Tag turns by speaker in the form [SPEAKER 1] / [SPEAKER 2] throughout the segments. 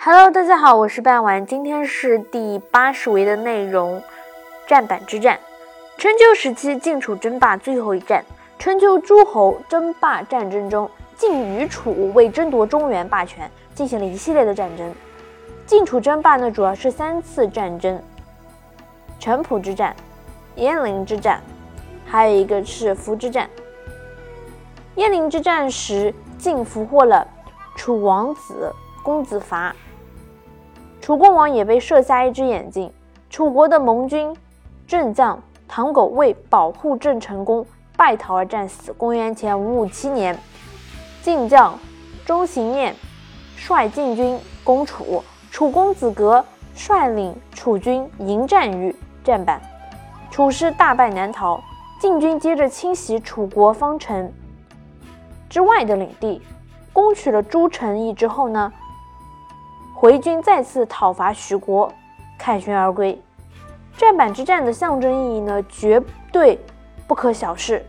[SPEAKER 1] Hello，大家好，我是半丸，今天是第八十回的内容，战板之战。春秋时期晋楚争霸最后一战，春秋诸侯争霸战争中，晋与楚为争夺中原霸权进行了一系列的战争。晋楚争霸呢，主要是三次战争：城濮之战、鄢陵之战，还有一个是涪之战。鄢陵之战时，晋俘获了楚王子公子伐。楚共王也被射瞎一只眼睛。楚国的盟军郑将唐狗为保护郑成功，败逃而战死。公元前五五七年，晋将周行念率晋军攻楚，楚公子革率领楚军迎战于战板，楚师大败难逃。晋军接着侵袭楚国方城之外的领地，攻取了诸城邑之后呢？回军再次讨伐徐国，凯旋而归。战板之战的象征意义呢，绝对不可小视。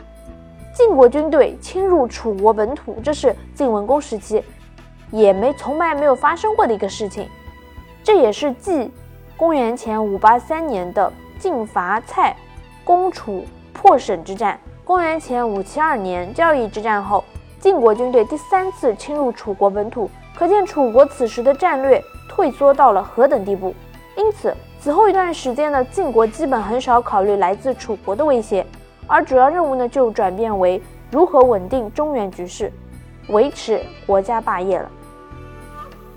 [SPEAKER 1] 晋国军队侵入楚国本土，这是晋文公时期也没从来没有发生过的一个事情。这也是继公元前五八三年的晋伐蔡攻楚破沈之战，公元前五七二年交易之战后，晋国军队第三次侵入楚国本土。可见楚国此时的战略退缩到了何等地步。因此，此后一段时间呢，晋国基本很少考虑来自楚国的威胁，而主要任务呢就转变为如何稳定中原局势，维持国家霸业了。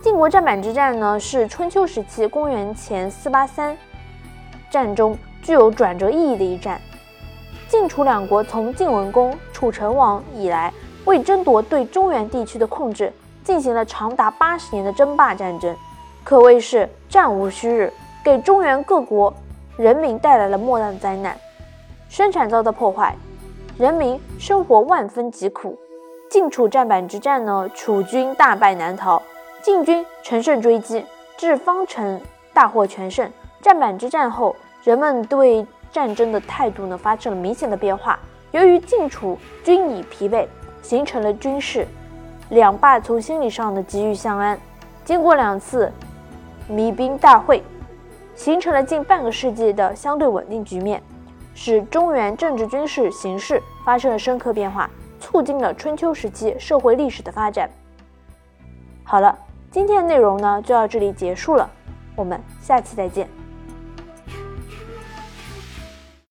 [SPEAKER 1] 晋国战板之战呢，是春秋时期公元前四八三战中具有转折意义的一战。晋楚两国从晋文公、楚成王以来，为争夺对中原地区的控制。进行了长达八十年的争霸战争，可谓是战无虚日，给中原各国人民带来了莫大的灾难，生产遭到破坏，人民生活万分疾苦。晋楚战板之战呢，楚军大败难逃，晋军乘胜追击，至方城大获全胜。战板之战后，人们对战争的态度呢发生了明显的变化。由于晋楚军已疲惫，形成了军事。两霸从心理上的急于相安，经过两次弭兵大会，形成了近半个世纪的相对稳定局面，使中原政治军事形势发生了深刻变化，促进了春秋时期社会历史的发展。好了，今天的内容呢就到这里结束了，我们下期再见。